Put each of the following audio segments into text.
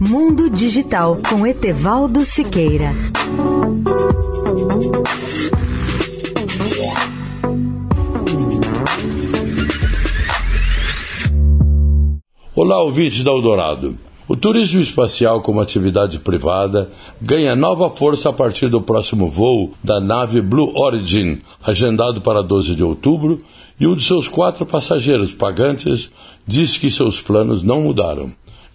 Mundo Digital com Etevaldo Siqueira. Olá, ouvintes da Eldorado. O turismo espacial como atividade privada ganha nova força a partir do próximo voo da nave Blue Origin, agendado para 12 de outubro, e um de seus quatro passageiros pagantes disse que seus planos não mudaram.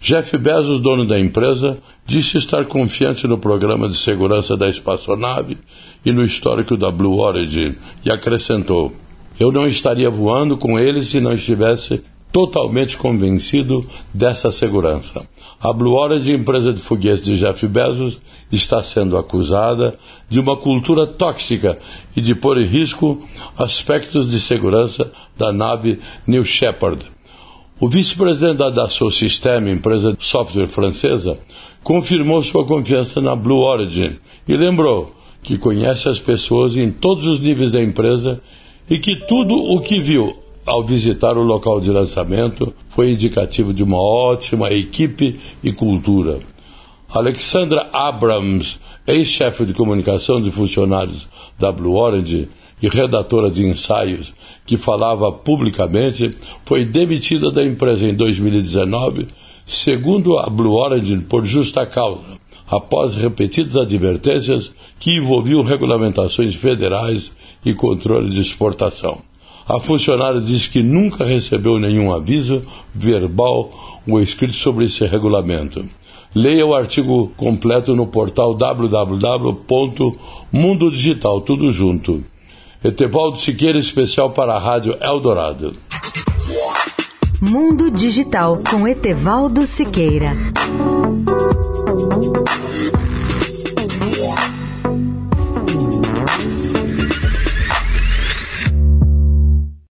Jeff Bezos, dono da empresa, disse estar confiante no programa de segurança da espaçonave e no histórico da Blue Origin e acrescentou: Eu não estaria voando com ele se não estivesse totalmente convencido dessa segurança. A Blue Origin, empresa de foguetes de Jeff Bezos, está sendo acusada de uma cultura tóxica e de pôr em risco aspectos de segurança da nave New Shepard. O vice-presidente da Dassault Systèmes, empresa de software francesa, confirmou sua confiança na Blue Origin e lembrou que conhece as pessoas em todos os níveis da empresa e que tudo o que viu ao visitar o local de lançamento, foi indicativo de uma ótima equipe e cultura. Alexandra Abrams, ex-chefe de comunicação de funcionários Blue Orange e redatora de ensaios que falava publicamente, foi demitida da empresa em 2019, segundo a Blue Orange, por justa causa, após repetidas advertências que envolviam regulamentações federais e controle de exportação. A funcionária disse que nunca recebeu nenhum aviso verbal ou escrito sobre esse regulamento. Leia o artigo completo no portal www.mundodigital, tudo junto. Etevaldo Siqueira, especial para a Rádio Eldorado. Mundo Digital com Etevaldo Siqueira.